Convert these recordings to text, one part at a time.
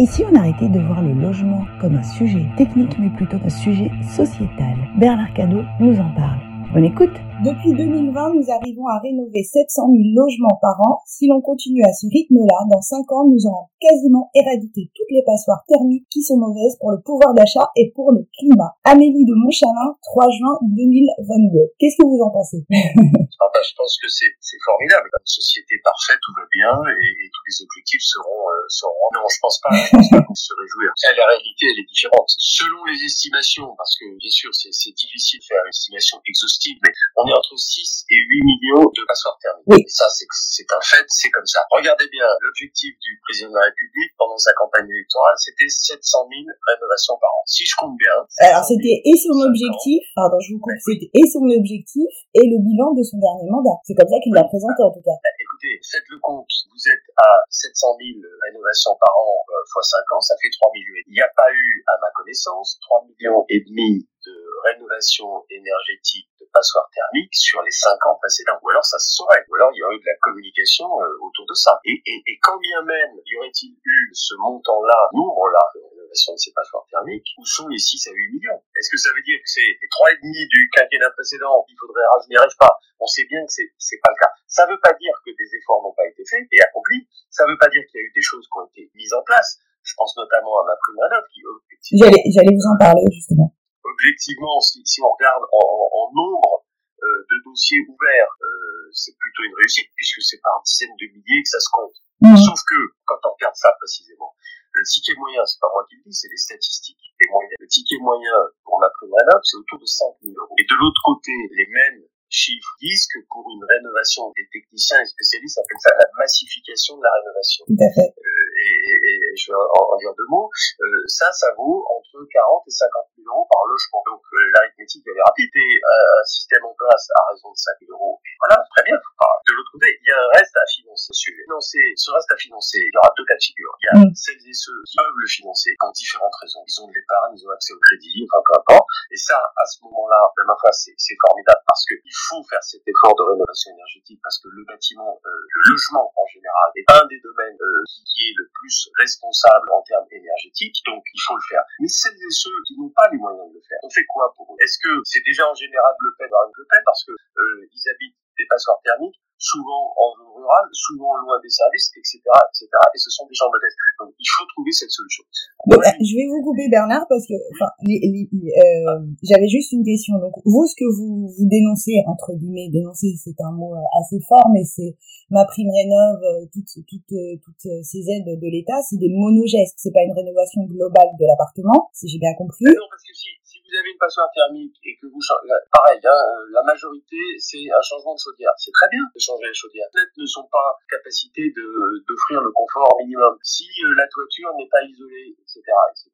Et si on arrêtait de voir le logement comme un sujet technique, mais plutôt un sujet sociétal? Bernard Cadeau nous en parle. Bonne écoute Depuis 2020, nous arrivons à rénover 700 000 logements par an. Si l'on continue à ce rythme-là, dans 5 ans, nous aurons quasiment éradiqué toutes les passoires thermiques qui sont mauvaises pour le pouvoir d'achat et pour le climat. Amélie de Montchalin, 3 juin 2022. Qu'est-ce que vous en pensez? Ah bah, Je pense que c'est formidable. Une société parfaite, tout va bien et, et tous les objectifs seront, euh, seront... Non, je pense pas. Je pense pas qu'on se réjouir. La réalité, elle est différente. Selon les estimations, parce que bien sûr, c'est difficile de faire une estimation exhaustive mais on est entre 6 et 8 millions de passoires thermiques. Oui. Et ça, c'est un fait, c'est comme ça. Regardez bien, l'objectif du président de la République pendant sa campagne électorale, c'était 700 000 rénovations par an. Si je compte bien. Alors, c'était et son objectif, pardon, je vous coupe, c'était et son objectif et le bilan de son dernier mandat. C'est comme ça qu'il l'a présenté, en tout cas. Bah, écoutez, faites le compte. Vous êtes à 700 000 rénovations par an euh, fois 5 ans, ça fait 3 millions. Il n'y a pas eu, à ma connaissance, 3 millions et demi de rénovation énergétique de passoires thermiques sur les cinq ans précédents. Ou alors ça se saurait. Ou alors il y aurait eu de la communication euh, autour de ça. Et, et, et quand bien même y aurait-il eu ce montant-là, nombre-là de rénovation de ces passoires thermiques, où sont les 6 à 8 millions? Est-ce que ça veut dire que c'est les 3,5 du quinquennat précédent qu'il faudrait rajouter arrive pas On sait bien que c'est, pas le cas. Ça veut pas dire que des efforts n'ont pas été faits et accomplis. Ça veut pas dire qu'il y a eu des choses qui ont été mises en place. Je pense notamment à ma prime qui J'allais, j'allais vous en parler justement objectivement, si, si on regarde en, en nombre euh, de dossiers ouverts, euh, c'est plutôt une réussite puisque c'est par dizaines de milliers que ça se compte. Mmh. Sauf que quand on regarde ça précisément, le ticket moyen, c'est pas moi qui le dis, c'est les statistiques. Les moyens. Le ticket moyen pour ma prime c'est autour de 5 000 euros. Et de l'autre côté, les mêmes chiffres disent que pour une rénovation, des techniciens et spécialistes appellent ça la massification de la rénovation. Fait. Euh, et, et, et, je vais en, dire deux mots. Euh, ça, ça vaut entre 40 et 50 000 euros par logement. Donc euh, l'arithmétique, elle est rapide. Et euh, un système en place à raison de 5 000 euros, et voilà, très bien. De l'autre côté, il y a un reste à financer. Financer, ce reste à financer, il y aura deux cas de figure. Il y a mm. celles et ceux qui peuvent le financer pour différentes raisons. Ils ont de l'épargne, ils ont accès au crédit, enfin peu importe. Et ça, à ce moment-là, même ma foi, c'est formidable parce qu'il faut faire cet effort de rénovation énergétique parce que le bâtiment, euh, le logement en général, est un des domaines euh, qui, est le plus responsable en termes énergétiques, donc il faut le faire. Mais celles et ceux qui n'ont pas les moyens de le faire, on fait quoi pour eux? Est-ce que c'est déjà en général Le Pen, Le Pen parce que euh, ils habitent des passoires thermiques souvent en zone rurale, souvent loin des services, etc., etc. Et ce sont des gens modestes. Donc il faut trouver cette solution. Bon, bah, je vais vous couper Bernard parce que, enfin, euh, j'avais juste une question. Donc vous, ce que vous, vous dénoncez entre guillemets, dénoncer, c'est un mot euh, assez fort, mais c'est ma prime rénove, euh, toutes, toutes, toutes ces aides de l'État, c'est des monogestes. C'est pas une rénovation globale de l'appartement, si j'ai bien compris. non, parce que si, si vous avez une passoire thermique et que vous pareil, hein, la majorité c'est un changement de chaudière. C'est très bien de changer les chaudières. Les ne sont pas en capacité d'offrir le confort minimum. Si euh, la toiture n'est pas isolée, etc., etc.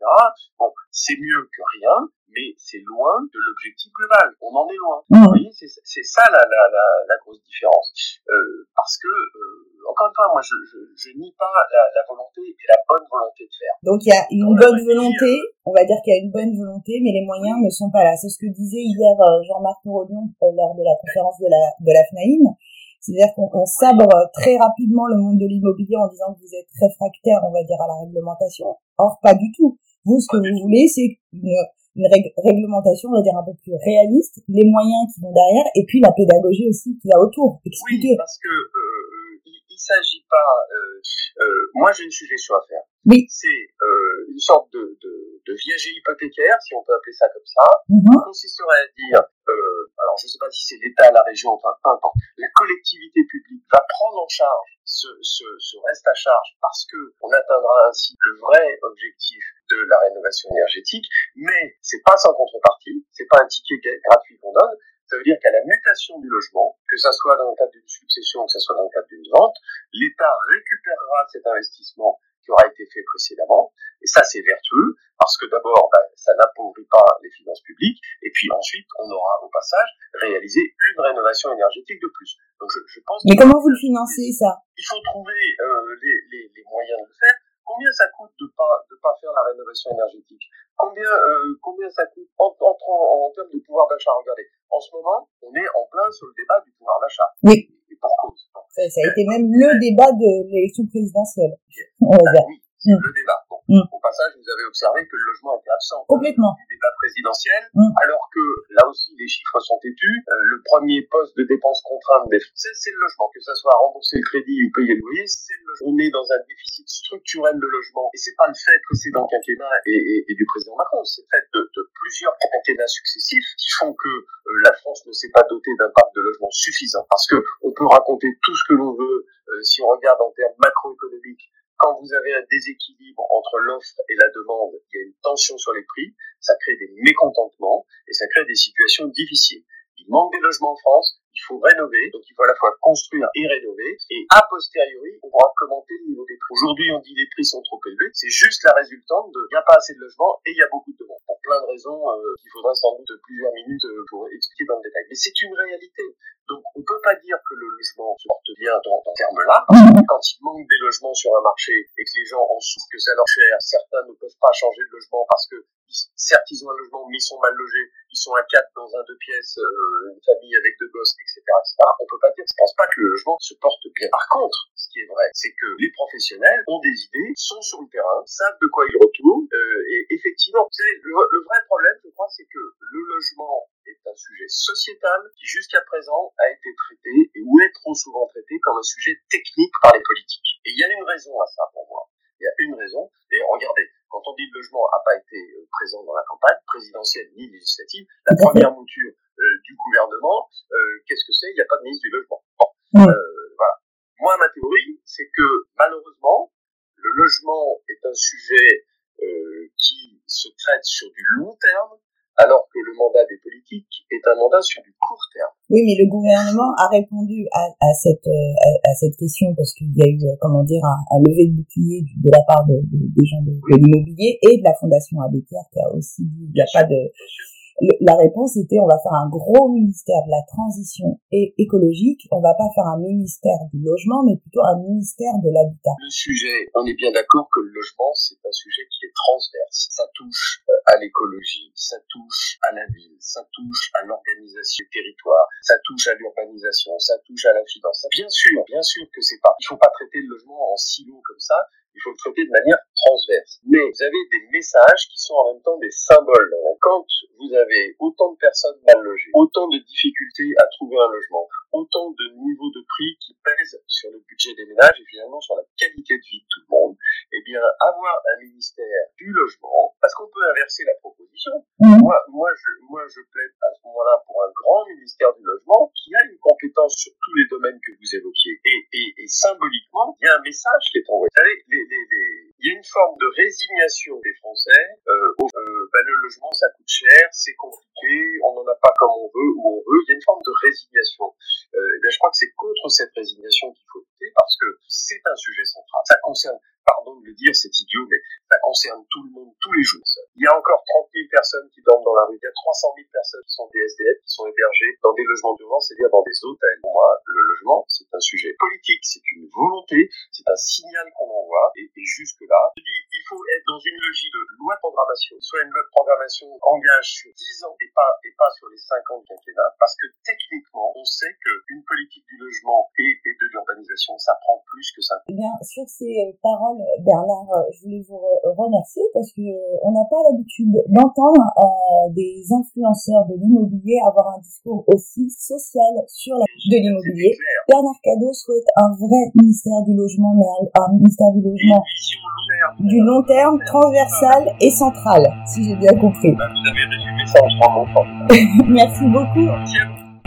Bon, c'est mieux que rien, mais c'est loin de l'objectif global. On en est loin. Mmh. Vous voyez, c'est ça la, la, la, la, grosse différence. Euh, parce euh, encore une fois, moi, je, je, je nie pas la, la, volonté et la bonne volonté de faire. Donc, il y a une bonne volonté, on va dire qu'il y a une bonne volonté, mais les moyens ne sont pas là. C'est ce que disait hier euh, Jean-Marc Morodion euh, lors de la conférence de la, de la FNAIM. C'est-à-dire qu'on sabre très rapidement le monde de l'immobilier en disant que vous êtes réfractaire, on va dire, à la réglementation. Or, pas du tout. Vous, ce que vous voulez, c'est une une réglementation, on va dire, un peu plus réaliste, les moyens qui vont derrière, et puis la pédagogie aussi qu'il y a autour. Expliquer. Oui, parce que euh, il, s'agit pas. Euh, euh, moi, j'ai une suggestion à faire. Oui. C'est euh, une sorte de, de, de viager hypothécaire, si on peut appeler ça comme ça, mm -hmm. qui consisterait à dire, euh, alors je ne sais pas si c'est l'État, la région, enfin peu importe, la collectivité publique va prendre en charge ce, ce, ce reste à charge parce que on atteindra ainsi le vrai objectif de la rénovation énergétique, mais c'est pas sans contrepartie, c'est pas un ticket gratuit qu'on donne, ça veut dire qu'à la mutation du logement, que ça soit dans le cadre d'une succession, que ça soit dans le cadre d'une vente, l'État récupérera cet investissement qui aura été fait précédemment. Et ça, c'est vertueux, parce que d'abord, ben, ça n'appauvrit pas les finances publiques, et puis ensuite, on aura au passage réalisé une rénovation énergétique de plus. Donc je, je pense. Mais comment vous le financez ça? Il faut trouver euh, les, les, les, moyens de le faire. Combien ça coûte de pas de pas faire la rénovation énergétique? Combien euh, combien ça coûte en, en, en, en termes de pouvoir d'achat Regardez, en ce moment, on est en plein sur le débat du pouvoir d'achat. Oui. Et pour cause. Ça, ça, a été même le débat de l'élection présidentielle. On va dire. Oui, C'est le débat. Mm. Au passage, vous avez observé que le logement était absent complètement du débat présidentiel, mm. alors que là aussi les chiffres sont têtus. Euh, le premier poste de dépenses contraintes des Français, c'est le logement. Que ça soit rembourser le crédit ou payer le loyer, c'est le logement. On est dans un déficit structurel de logement, et c'est pas le fait précédent quinquennat et, et, et, du président Macron, c'est le fait de, de, plusieurs quinquennats successifs qui font que euh, la France ne s'est pas dotée d'un parc de logement suffisant. Parce que on peut raconter tout ce que l'on veut euh, si on regarde en termes macroéconomiques quand vous avez un déséquilibre entre l'offre et la demande, il y a une tension sur les prix, ça crée des mécontentements et ça crée des situations difficiles. Il manque des logements en France, il faut rénover, donc il faut à la fois construire et rénover, et a posteriori, on pourra commenter le niveau des prix. Aujourd'hui, on dit les prix sont trop élevés, c'est juste la résultante de il n'y a pas assez de logements et il y a beaucoup de plein de raisons euh, qu'il faudra sans doute plusieurs minutes euh, pour expliquer dans le détail. Mais c'est une réalité. Donc on peut pas dire que le logement se porte bien dans, dans termes-là. Quand il manque des logements sur un marché et que les gens en souffrent, que ça leur cher, certains ne peuvent pas changer de logement parce que certes ils ont un logement mais ils sont mal logés, ils sont à quatre dans un deux pièces, euh, une famille avec deux gosses, etc., etc. On peut pas dire, je pense pas que le logement se porte bien. Par contre, ce qui est vrai, c'est que les professionnels ont des idées, sont sur le terrain, savent de quoi ils retournent, le, le vrai problème, je crois, c'est que le logement est un sujet sociétal qui jusqu'à présent a été traité et ou est trop souvent traité comme un sujet technique par les politiques. Et il y a une raison à ça pour moi. Il y a une raison. Et regardez, quand on dit le logement n'a pas été euh, présent dans la campagne présidentielle ni législative, la première mouture euh, du gouvernement, euh, qu'est-ce que c'est? Il n'y a pas de ministre du logement. Bon, voilà. Moi, ma théorie, c'est que malheureusement, le logement est un sujet qui se traite sur du long terme alors que le mandat des politiques est un mandat sur du court terme. Oui, mais le gouvernement a répondu à, à cette euh, à, cette question parce qu'il y a eu euh, comment dire un, un lever de bouclier de la part de, de, des gens de, l'immobilier et de la fondation Abbé qui a aussi dit il n'y a pas de la réponse était on va faire un gros ministère de la transition et écologique, on va pas faire un ministère du logement, mais plutôt un ministère de l'habitat. Le sujet, on est bien d'accord que le logement, c'est un sujet qui est transverse. Ça touche euh, à l'écologie, ça touche à la ville, ça touche à l'organisation du territoire, ça touche à l'urbanisation, ça touche à la finance. Bien sûr, bien sûr que c'est pas. Il faut pas traiter le logement en silo comme ça il faut le traiter de manière transverse. Mais vous avez des messages qui sont en même temps des symboles. Quand vous avez autant de personnes mal logées, autant de difficultés à trouver un logement, autant de niveaux de prix qui pèsent sur le budget des ménages et finalement sur la qualité de vie de tout le monde, eh bien, avoir un ministère du logement, parce qu'on peut inverser la proposition. Mmh. Moi, moi, je, moi, je plaide à ce moment-là pour un grand ministère du logement qui a une compétence sur tous les domaines que vous évoquiez. Et, et, et symboliquement, il y a un message qui est envoyé. Vous savez, les, il y a une forme de résignation des Français. Euh, euh, ben, le logement, ça coûte cher, c'est compliqué, on n'en a pas comme on veut, où on veut. Il y a une forme de résignation. Euh, et bien, je crois que c'est contre cette résignation qu'il faut lutter parce que c'est un sujet central. Ça concerne dire, c'est idiot, mais ça concerne tout le monde tous les jours. Il y a encore 30 000 personnes qui dorment dans la rue, il y a 300 000 personnes qui sont des SDF, qui sont hébergées dans des logements d'urgence, c'est-à-dire dans des hôtels. Pour moi, le logement, c'est un sujet politique, c'est une volonté, c'est un signal qu'on envoie, et, jusque-là, je dis, il faut être dans une logique de loi de programmation, soit une loi de programmation engage sur 10 ans et pas, et pas sur les 5 ans de quinquennat, parce que techniquement, on sait qu'une politique du logement et, et de l'urbanisation, ça prend plus que ça. Eh bien, sur ces paroles Bernard, euh, je voulais vous remercier parce que euh, on n'a pas l'habitude d'entendre euh, des influenceurs de l'immobilier avoir un discours aussi social sur la de l'immobilier. Bernard Cadeau souhaite un vrai ministère du logement, mais un, ministère du logement du long terme, transversal et central, si j'ai bien compris. Vous avez résumé ça en Merci beaucoup.